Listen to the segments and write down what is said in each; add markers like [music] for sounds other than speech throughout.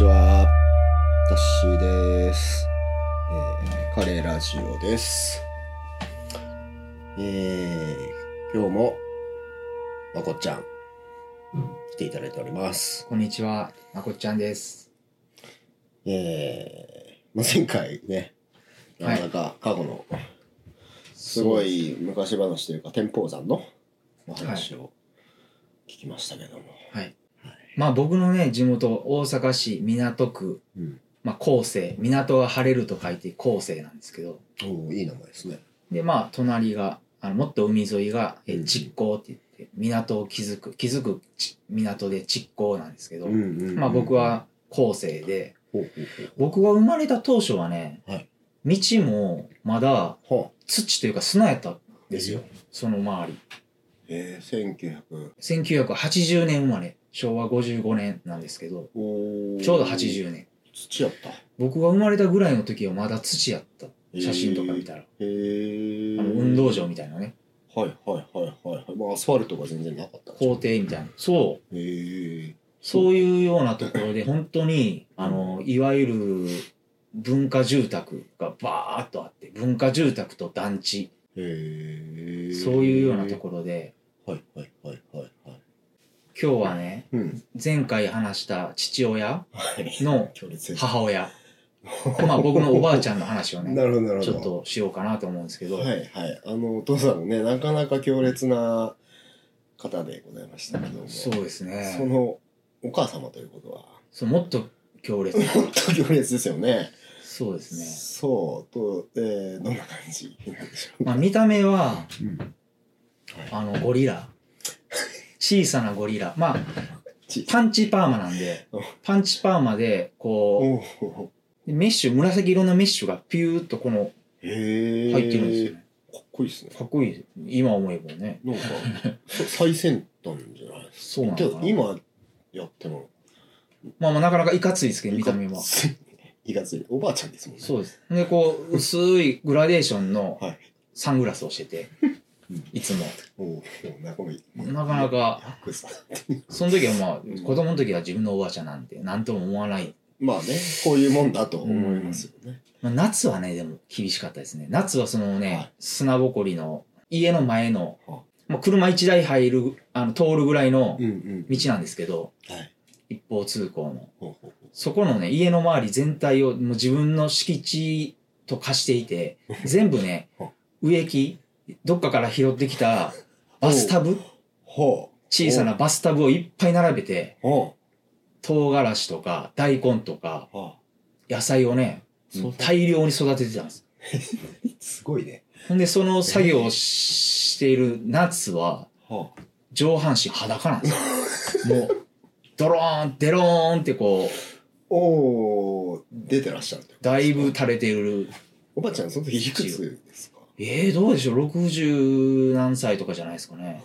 ちは。タッシーです。えー、カレーラジオです。えー、今日も、まこっちゃん、来ていただいております。こんにちは、まこっちゃんです。えー、まあ、前回ね、なかなか過去の、すごい昔話というか、天保山のお話を聞きましたけども。はい。まあ僕のね、地元、大阪市港区、うん。まあ後世、港が晴れると書いて後世なんですけど、おおいい名前ですね。で、まあ隣が、あのもっと海沿いが、えうん。実港って言って、港を築く、築くち港で実港なんですけど、まあ僕、は後世で、ほうほう僕が生まれた当初はね、はい。道もまだはあ、土というか砂やったんですよ、その周り。えー、1900 1980年生まれ、昭和55年なんですけど、ちょうど80年。土やったへ僕が生まれたぐらいの時はまだ土やった。写真とか見たら。えあの運動場みたいなね。はいはいはいはいはいまあアスファルトが全然なかった校庭みたいな。そう。へえそういうようなところで、本当に、あの、いわゆる文化住宅がバーっとあって、文化住宅と団地、へえそういうようなところで、はいはいはいはいはい今日はね、うん。前回話した父親はい。の強烈。母親、まあ僕のおばあちゃんの話をね、[laughs] なるほどなるほど。ちょっとしようかなと思うんですけど、はいはい。あのお父さんもねなかなか強烈な方でございましたけども。そうですね。そのお母様ということは？そうもっと強烈。本当強烈ですよね。そうですね。そう。と、えー、どんな感じなんでしょうまあ見た目は、うん。あの、ゴリラ。小さなゴリラ。まあ、ちパンチパーマなんでうん、パンチパーマで、こう、メッシュ、紫色のメッシュがピューっとこの、入ってるんですよね。かっこいいですねかっこいい。今思えばね。なんかそ [laughs] 最先端じゃないそうなのかな。けど今やってもまあまあなかなかいかついですけど、見た目は。いかついおばあちゃんですもんねそうです。で、こう、薄いグラデーションのはいサングラスをしててうん、いつも。なかなか。その時はまあうん、子供の時は自分のおばあちゃんなんて、なんとも思わない。まあねこういうもんだと思いますよね。まあ、夏はね、でも厳しかったですね。夏はそのね、はい。砂ぼこりの家の前の、はまあ、車1台入る、あの、通るぐらいの道なんですけど、はい。一方通行の。そこのね、家の周り全体をもう自分の敷地と化していて、[laughs] 全部ねは、植木、どっかから拾ってきたバスタブ？ほ小さなバスタブをいっぱい並べて、唐辛子とか大根とかう。は野菜をね、そう。大量に育ててたんです。[laughs] すごいね。ほんで、その作業をししている夏は、は上半身裸なんですよ。[laughs] もう、ドローン、デローンってこう、おお出てらっしゃるってことだいぶ垂れてる。おばあちゃんその時いくつですか？えー、どうでしょう ?60 何歳とかじゃないですかね。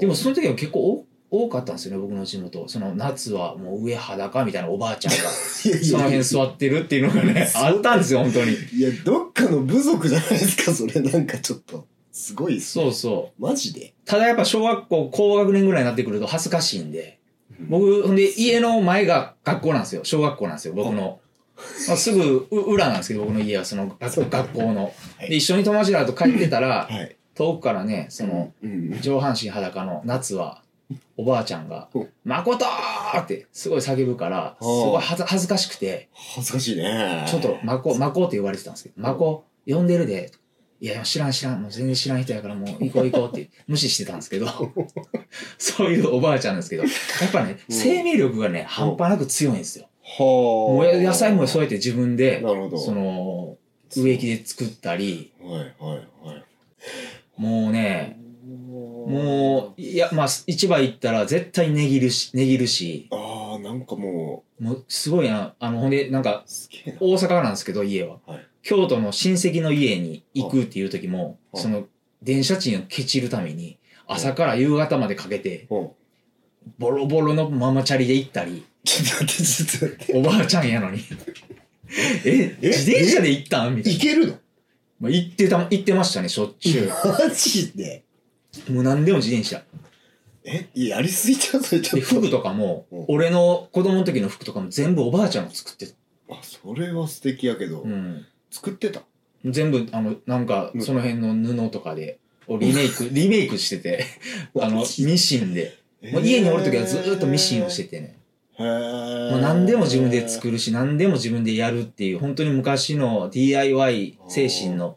でもその時は結構お多かったんですよね、僕の地元。その夏はもう上裸みたいなおばあちゃんが、[laughs] その辺座ってるっていうのがね、[laughs] あったんですよ、本当に。いやどっかの部族じゃないですかそれなんかちょっとすごいっすねそうそう。マジで？ただやっぱ小学校高学年ぐらいになってくると恥ずかしいんで、僕、ほんで家の前が学校なんですよ。小学校なんですよ、僕の。まあ、すぐう裏なんですけど、僕の家はその学学校の。はい。で、一緒に友達らと帰ってたら、はい。遠くからね、その、上半身裸の夏は、おばあちゃんがうん、誠ー！ってすごい叫ぶから、すごい恥ず恥ずかしくて、恥ずかしいね。ちょっと、まこ、まこって言われてたんですけど、まこ、呼んでるで。いや、知らん知らん。もう全然知らん人やからもう行こう行こうって無視してたんですけど、[laughs] そういうおばあちゃんですけど、やっぱね、うん。生命力がね、半端なく強いんですよ。はもうあ野菜もそうやって自分で、なるほど。その、植木で作ったり、はいはいはい。もうね、もう、いや、まあ、市場行ったら絶対値切るし、値切るし、ああなんかももうすごいな、あの、ほんで、なんかう、すげえな。大阪なんですけど、家は。はい。京都の親戚の家に行くっていう時も、はいその、電車賃をケチるために、朝から夕方までかけて、うんボロボロのママチャリで行ったり、ちょっと待ってちょっと待っておばあちゃんやのに。え、え自転車で行ったん？みたいな。いけるの？まあ、行ってた、行ってましたね、しょっちゅマジで？う。もう何でも自転車。えやりすぎちゃうそれちょで、っと服とかもうん、俺の子供の時の服とかも全部おばあちゃんが作ってた。あそれは素敵やけど、うん。作ってた？全部、あの、なんかう、んその辺の布とかで、をリメイク、リメイクしてて、[laughs] あの、ミシンで。もう家におる時はずーっとミシンをしててね。もう何でも自分で作るし、何でも自分でやるっていう、本当に昔の DIY 精神の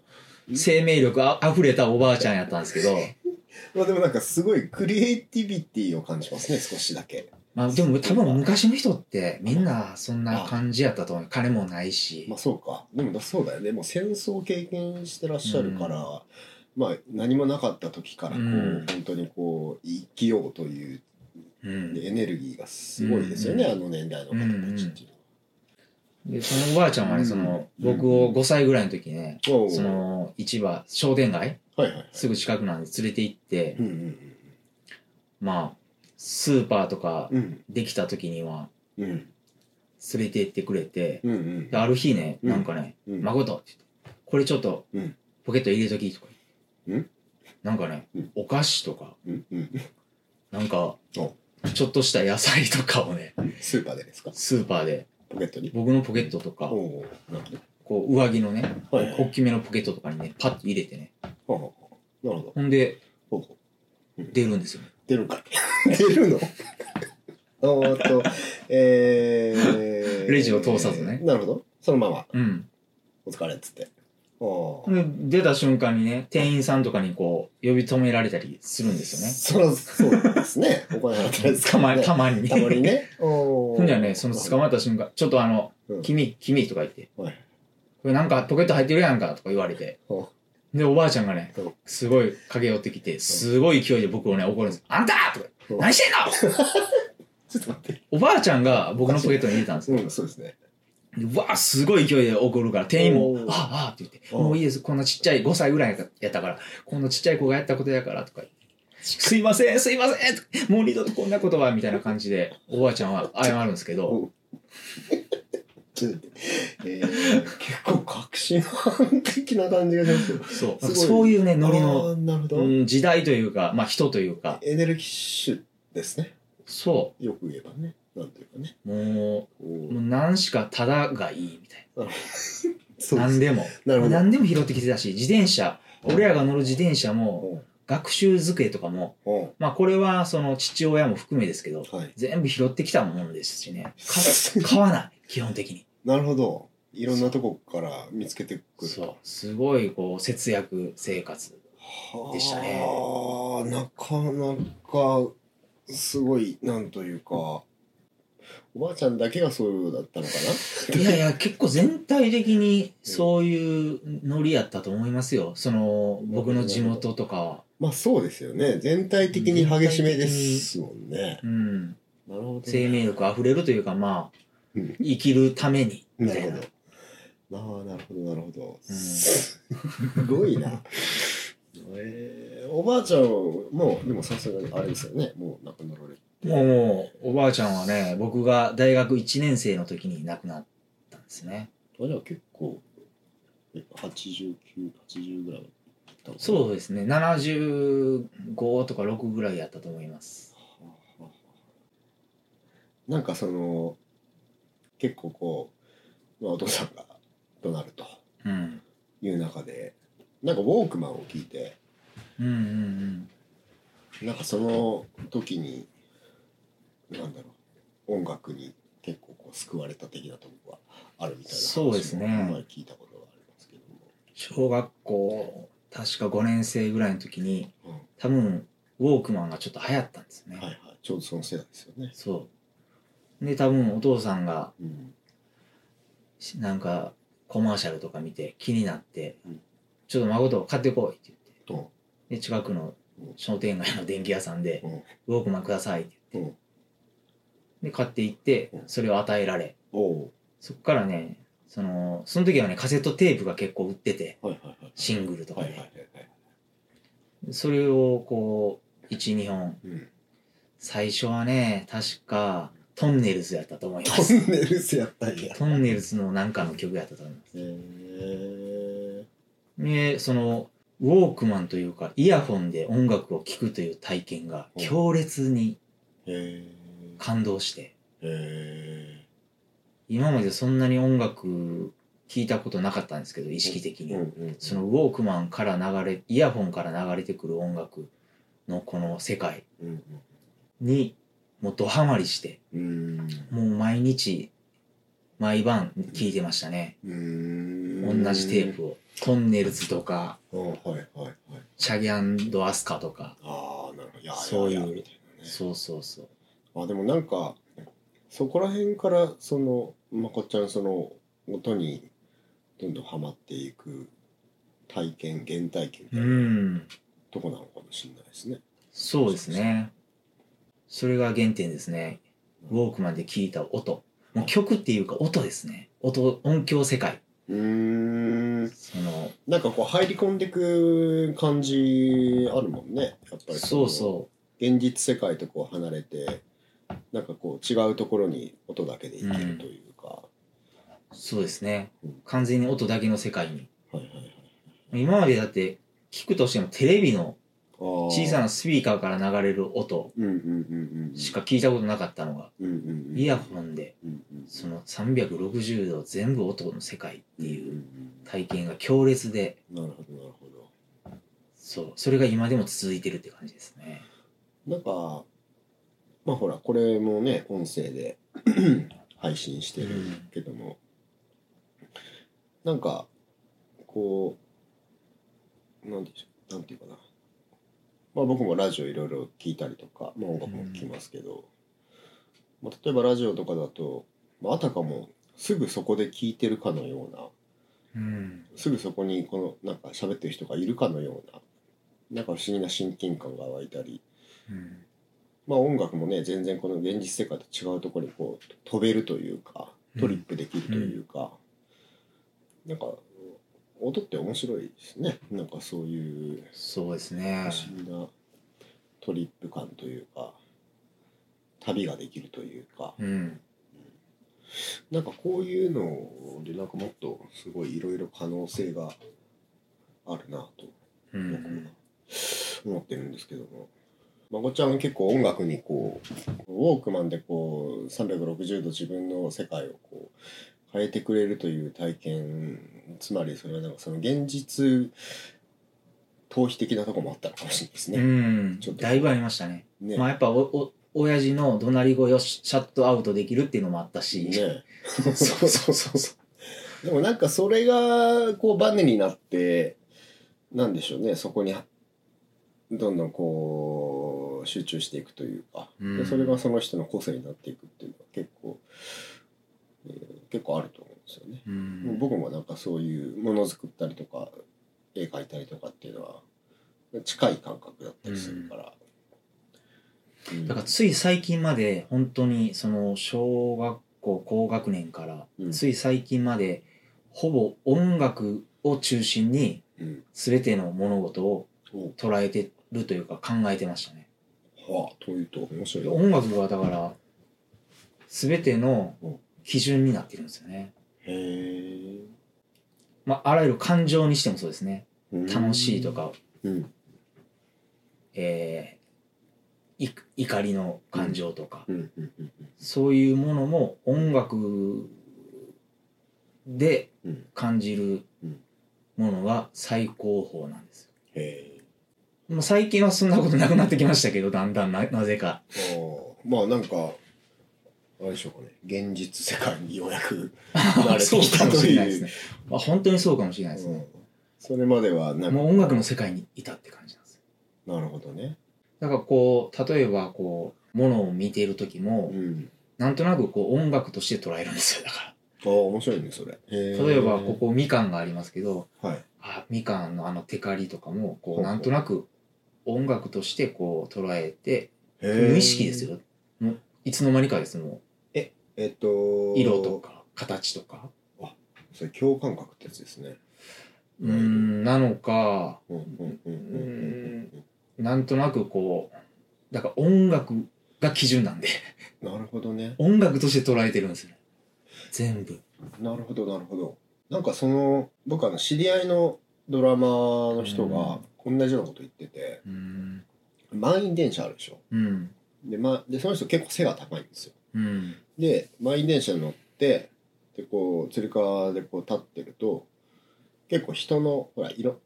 生命力あ溢れたおばあちゃんやったんですけど、[laughs] まあでもなんかすごいクリエイティビティを感じますね少しだけ。まあでも多分昔の人ってみんなそんな感じやったと思う。金もないし。ま。あそうか。でもそうだよね。もう戦争を経験してらっしゃるから、まあ何もなかった時からこう、うん本当にこう生きようといううん。エネルギーがすごいですよね、うん。あの年代の方たちっていうで、そのおばあちゃんはね、その、僕を5歳ぐらいの時ね、その、市場、商店街、はいはいすぐ近くなんで連れて行ってう、んうんまあ、スーパーとかうん。うんできた時にはうん。連れて行ってくれて、うんうん。である日ね、うん。なんかね、うん誠って言って、これちょっとうん。ポケット入れときとか言って。うんなんかねうん、お菓子とか、なんかお、ちょっとした野菜とかをね、スーパーでですか？スーパーで、ポケットに？僕のポケットとか、こう上着のね、大きめのポケットとかにね、パッと入れてね、ほんで出るんですよね。出るんかい。[laughs] 出るの？おーっとえー、レジを通さずね。なるほど。そのまま。うん。お疲れっつって出た瞬間にね、店員さんとかにこう、呼び止められたりするんですよね。そらそうですね。[laughs] お金払ってないですたまに、ね。たまに。ね。たまにね。[laughs] ほんじゃね、その捕まった瞬間、ちょっとあの、うん。君、君とか言って、はい。これなんかポケット入ってるやんかとか言われて、おで、おばあちゃんがねうん、すごい駆け寄ってきて、すごい勢いで僕をね、怒るんです。あんたとかうん、何してんの [laughs] ちょっと待って。おばあちゃんが僕のポケットに入れたんですよ。うんそうですねわーすごい勢いで怒るから、店員もああ、ああって言って、もういいです、こんなちっちゃい5歳ぐらいやったから、こんなちっちゃい子がやったことやからとかすいません、すいませんもう二度とこんなことは、みたいな感じで、おばあちゃんは謝るんですけど、えー、結構確信犯的な感じがしますそう、そういうね、ノリあの、うん、時代というか、まあ人というか、エネルギッシュですね。そよく言えばね。なんというかね。う、もおう、もう何しかただがいいみたいな。何でも。なるほど何でも拾ってきてたし、自転車、俺らが乗る自転車も、学習机とかも、まあこれはその父親も含めですけど、はい全部拾ってきたものですしね。か [laughs] 買わない、基本的に。なるほどいろんなとこから見つけてくるそう。すごいこう節約生活。はあでしたねなかなかすごいなんというかおばあちゃんだけがそうだったのか [laughs] いやいや、結構全体的にそういうノリやったと思いますよ。その、僕の地元とかは。まあそうですよね。全体的に激しめですもんね。うん。なるほど生命力溢れるというか、まあ、うん。生きるために、みたいな。なるほど。ああなるほどなるほど、うん。[laughs] すごいなえー、おばあちゃんもでもさすがにあれですよねもう亡くなられてもうもう、おばあちゃんはね、僕が大学1年生の時に亡くなったんですね。あじゃあ結構え8980ぐらいそうですね。75とか6ぐらいやったと思います。なんかその結構こう、まあ、お父さんが怒鳴るとうん。いう中でなんかウォークマンを聞いてうんうんなんかその時になんだろう音楽に結構こう救われた的なところがあるみたいな話そうですね。聞いたことがありますけども、小学校、確か5年生ぐらいの時に、うん。多分、ウォークマンがちょっと流行ったんですね。はいはい。ちょうどその世代ですよね。そう。で、多分お父さんが、うん。しなんか、コマーシャルとか見て気になって、うんちょっと孫買ってこいって言って。とで、近くの商店街の電気屋さんで、うんウォークマンくださいって言って。うんで、買っていってうん、それを与えられ、そっからね、その、その時はね、カセットテープが結構売ってて、シングルとかで。それをこう、1、2本。うん最初はね、確か、トンネルズやったと思いまトす。ンネルスやったんや。トンネルズのなんかの曲やったと思います。へえで、その、ウォークマンというかイヤホンで音楽を聴くという体験が強烈に感動して。今までそんなに音楽聴いたことなかったんですけど意識的に、そのウォークマンから流れイヤホンから流れてくる音楽のこの世界うん。にもうドハマりしてうん。もう毎日毎晩聴いてましたね。うん。同じテープをトンネルズとかあはいはいはい。シャギャンアスカとかああなるほど。やそういういなねそうそうそう。あでもなんかそこら辺からそのまこっちゃんその音にどんどんハマっていく体験原体験みたういなん。とこなのかもしれないですね。そうですね。それが原点ですね。ウォークマンで聴いた音。もう曲っていうか音ですね。音音響世界うー。んそのなんかこう入り込んでく感じあるもんね。やっぱりそうそう。現実世界とこう離れてなんかこう違うところに音だけでいけるというか、そうですね。うん。完全に音だけの世界に。はいはいはい。今までだって聞くとしてもテレビの小さなスピーカーから流れる音うんうんうんうんしか聞いたことなかったのがうんうんうん。イヤホンでうんうんその360度全部音の世界っていううん体験が強烈でうんなるほどなるほど。そうそれが今でも続いてるって感じですね。なんかまあほらこれもね音声で [clears throat] 配信してるけども、なんかこうなんでしょうなんていうかなまあ僕もラジオいろいろ聞いたりとか、まあ、音楽も聞きますけど、まあ、例えばラジオとかだと、まあ、あたかもすぐそこで聞いてるかのようなうん。すぐそこにこのなんか喋ってる人がいるかのようななんか不思議な親近感が湧いたりうん。まあ音楽もね全然この現実世界と違うところにこう飛べるというかトリップできるというか、なんか音って面白いですね。なんかそういうそうです不ね思議なトリップ感というか旅ができるというか。うん。なんかこういうのでなんかもっとすごいいろいろ可能性があるなとうん僕は思ってるんですけども。まこちゃんは結構音楽にこうウォークマンでこう360度自分の世界をこう変えてくれるという体験つまりそれはなんかその現実逃避的なとこもあったのかもしれないですうね。ん。ちょっと。だいぶありましたね。ね。まあやっぱおお親父の怒鳴り声をシャットアウトできるっていうのもあったし、ね。[laughs] そう。そうそうそう。でもなんかそれがこうバネになってなんでしょうね。そこにどんどんこう集中していくというか、うん。でそれがその人の個性になっていくっていうのは結構、えー結構あると思うんですよね。うん僕もなんかそういうものづくったりとか絵描いたりとかっていうのは近い感覚だったりするから。うんだからつい最近まで本当にその小学校高学年からうんつい最近までほぼ音楽を中心にうん全ての物事をお捉えてるというか考えてましたね。はあというと面白いな。音楽がだから全ての基準になってるんですよね。へえ。まああらゆる感情にしてもそうですね。うん楽しいと。か、うんえーい怒りの感情とか、うんうんうんうんそういうものも音楽でうん感じるうんものが最高峰なんですよ。もう最近はそんなことなくなってきましたけどだんだんななぜか。まあなんかあれでしょうかね現実世界にようやく [laughs] 慣れてきかもたといしれないですねう。まあ、本当にそうかもしれないですうんね。それまではなんかもう音楽の世界にいたって感じなんですよ。なるほどね。だからこう例えばこうものを見ている時も、うん。なんとなくこう音楽として捉えるんですよだかああ面白いねそれ。例えばここみかんがありますけどはい。あみかんのあのテカリとかもこほうなんとなく音楽としてこう捉えて無意識です。よいつの間にかですもえっとう色とか形とか？それ共感覚ってやつですね。うーんなのかうんうんうんうんなんとなくこうだから音楽が基準なんで。うん。なるほどね。音楽として捉えてるんですよね。全部。なるほどなるほど。なんかその僕あの知り合いのドラマの人が同じようなこと言ってて、うん。満員電車あるでしょ。うん。で,、ま、でその人結構背が高いんですよ。うんで満員電車に乗ってでこうつり革でこう立ってると結構人のほら色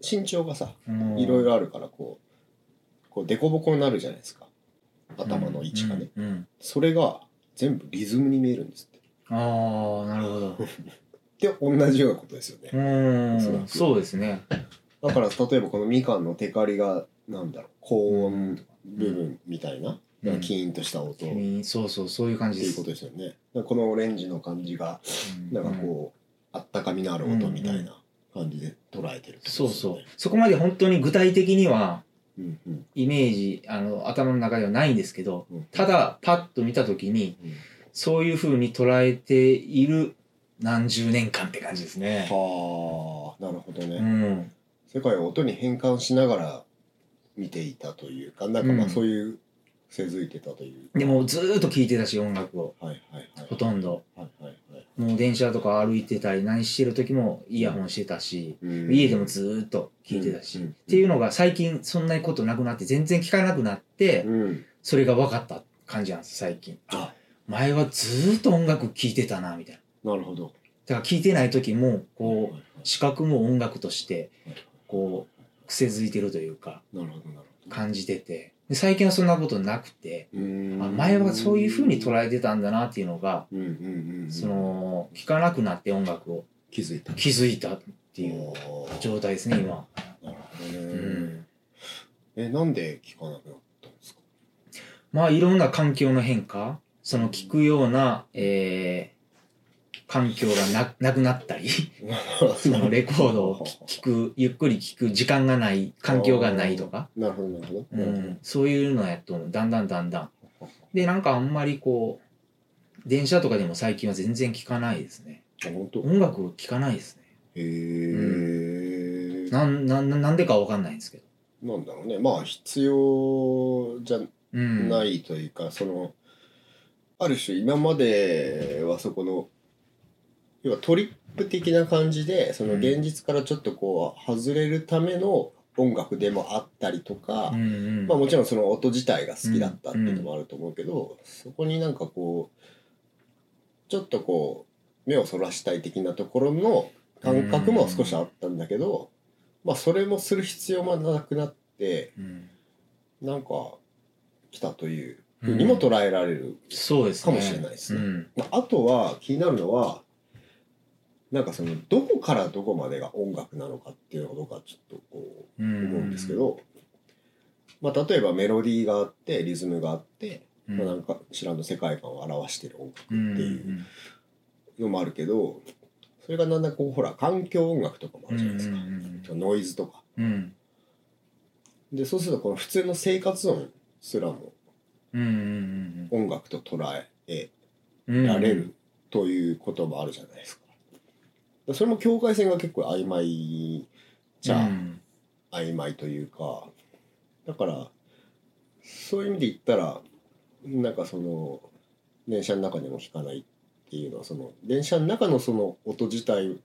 身長がさうん。いろいろあるからこうこう凸凹になるじゃないですか。頭の位置がね、うんうん。それが全部リズムに見えるんですって。ああなるほど。[laughs] で同じようなことですよね。うん。そうですね。だから例えばこのみかんのテカリがなんだろう高音部分みたいな、うん。なんかキーンとした音。そうそうそういう感じです。いうことですよね。このオレンジの感じがなんかこう、あったかみのある音みたいな感じで捉えてるってね。そうそう。そこまで本当に具体的にはうんうん。イメージあの頭の中ではないんですけどうん。ただパッと見た時にうん。そういうふうに捉えている何十年間って感じですね。はあなるほどね、うん、世界を音に変換しながら見ていたというかなんかまあうん。そういうせづいてたという。でもずーっと聴いてたし音楽を。はいはいはい。ほとんど。はいはいはい。もう電車とか歩いてたり何してる時もイヤホンしてたし、うん。家でもずーっと聴いてたし、うん。っていうのが最近そんなことなくなって全然聞かなくなって、うん。それが分かった感じなんです最近。あ。前はずーっと音楽聴いてたなみたいな。なるほど。だから聴いてない時もこう視覚も音楽としてはい。こう癖づいてるというかなるほどなるほど。感じててで最近はそんなことなくてあ前はそういう風に捉えてたんだなっていうのがうんうんうんうんその聴かなくなって音楽を。気づいた。気づいたっていう状態ですね今、なるほどね、うん、えなんで聞かなくなったんですか？まあいろんな環境の変化その聴くような、えー環境がな [laughs] なくなったり [laughs] そのレコードを聴くゆっくり聴く時間がない環境がないとか、[laughs] なるほどなるほど、うん、そういうのやとだんだんだんだん。でなんかあんまりこう電車とかでも最近は全然聴かないですね。音楽聴かないですね。へえ、なんなんなんでかわかんないんですけど、なんだろうね。まあ必要じゃうん、ないというか、そのある種今まではそこの要はトリップ的な感じでその現実からちょっとこう外れるための音楽でもあったりとか、うんうん。まあもちろんその音自体が好きだったっていうのもあると思うけど、そこになんかこうちょっとこう目をそらしたい的なところの感覚も少しあったんだけど、まあそれもする必要もなくなってうん。なんか来たというふうにも捉えられる、かもしれないですね。うん。まああとは気になるのはなんかそのどこからどこまでが音楽なのかっていうのが僕はちょっとこううん思うんですけど、まあ、例えばメロディーがあってリズムがあって、うん。まあ、なんか知らぬ世界観を表してる音楽ってうんいうのもあるけどそれがなんだかこうほら環境音楽とかもあるじゃないですか、うんノイズとか。うん。でそうするとこの普通の生活音すらも音楽と捉えうん。られるということもあるじゃないですか。でそれも境界線が結構曖昧じゃあ、うん。曖昧というか。だからそういう意味で言ったらなんかその電車の中でも弾かないっていうのはその電車の中のその音自体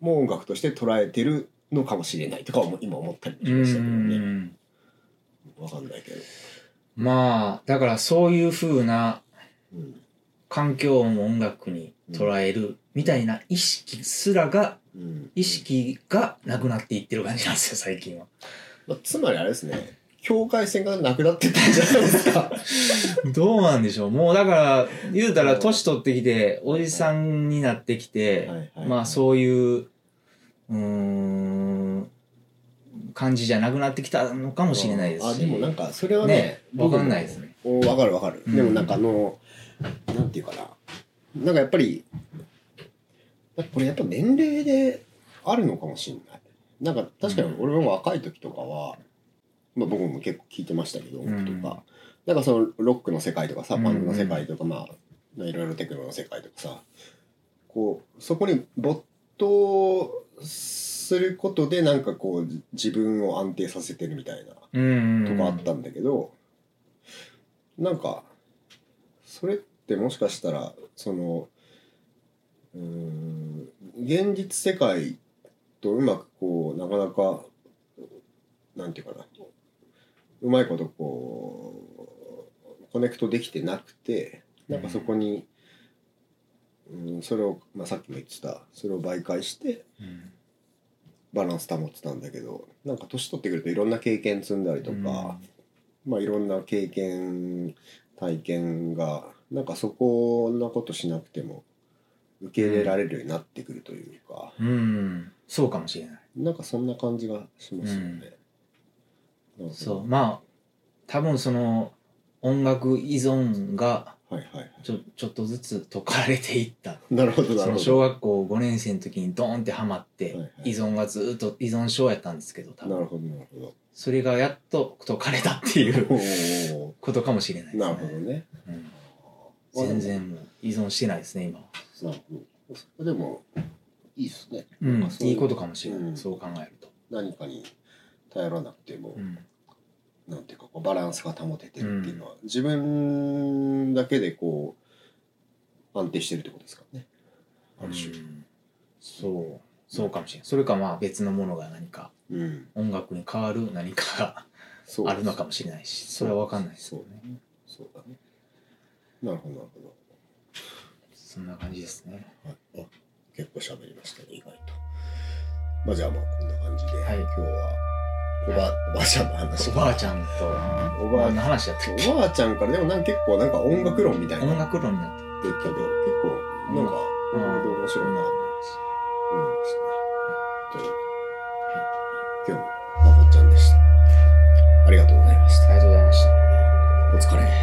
も音楽として捉えてるのかもしれないとかも今思ったりもしうましたけどね。ん。わかんないけど、まあだからそういう風なうん。環境音を音楽に捉えるみたいな意識すらがうん。意識がなくなっていってる感じなんですよ最近は。まあ、つまりあれですね。境界線がなくなってったんじゃないですか。[laughs] どうなんでしょう。もうだから言うたら年取ってきておじさんになってきて、はいはいまあそういううーん感じじゃなくなってきたのかもしれないですし。あでもなんかそれはねねわかんないですね。おわかるわかる、うん。でもなんかあのなんていうかな。なんかやっぱりこれやっぱ年齢であるのかもしれない。なんか確かに俺も若い時とかは、まあ、僕も結構聞いてましたけど音楽とか、なんかそのロックの世界とかさうん。パンクの世界とか、まあまあいろいろテクノの世界とかさ。こうそこに没頭することでなんかこう自分を安定させてるみたいなうんとかあったんだけど、なんかそれってもしかしたらそのうーん。現実世界とうまくこうなかなかなんていうかな。うまいことこうコネクトできてなくてなんかそこに、うん、それを、まあ、さっきも言ってたそれを媒介してうんバランス保ってたんだけどなんか年取ってくるといろんな経験積んだりとか、まあいろんな経験体験がなんかそこんなことしなくても受け入れられるようになってくるというか、うん、うん。そうかもしれない。なんかそんな感じがしますよね。なるほど。そう。まあ多分その音楽依存がはいはいはい。ちょちょっとずつ解かれていった。[laughs] なるほどなそのるほど。小学校5年生の時にドーンってハマって、はいはい。依存がずっと依存症やったんですけど多分。なるほどなるほど。それがやっと解かれたっていうおことかもしれないですね。ーなるほどね。うん、全然もう依存してないですね今は、なるほど。それでもいいですね。うんいいことかもしれない、うんそう考えると、何かに頼らなくても、うんなんていうかこうバランスが保ててるっていうのは、自分だけでこう安定してるってことですからね。ある種。うんそうそうかもしれないそれかまあ別のものが何かうん。音楽に変わる何かがあるのかもしれないしそれは分かんないですそうよねね。そうだね。なるほどなるほどそんな感じですね、はい、あ結構喋りましたね意外とまあじゃあまあこんな感じで、はい、今日はおば、おばあちゃんの話。おばあちゃんと、おばあの話やったっけ？おばあちゃんから、でもなんか結構なんか音楽論みたいな。音楽論になってたけ？ど、結構なんか、うん、面白いなと思いましたね。とい、はい、今日もまこちゃんでした。ありがとうございました。ありがとうございました。お疲れ。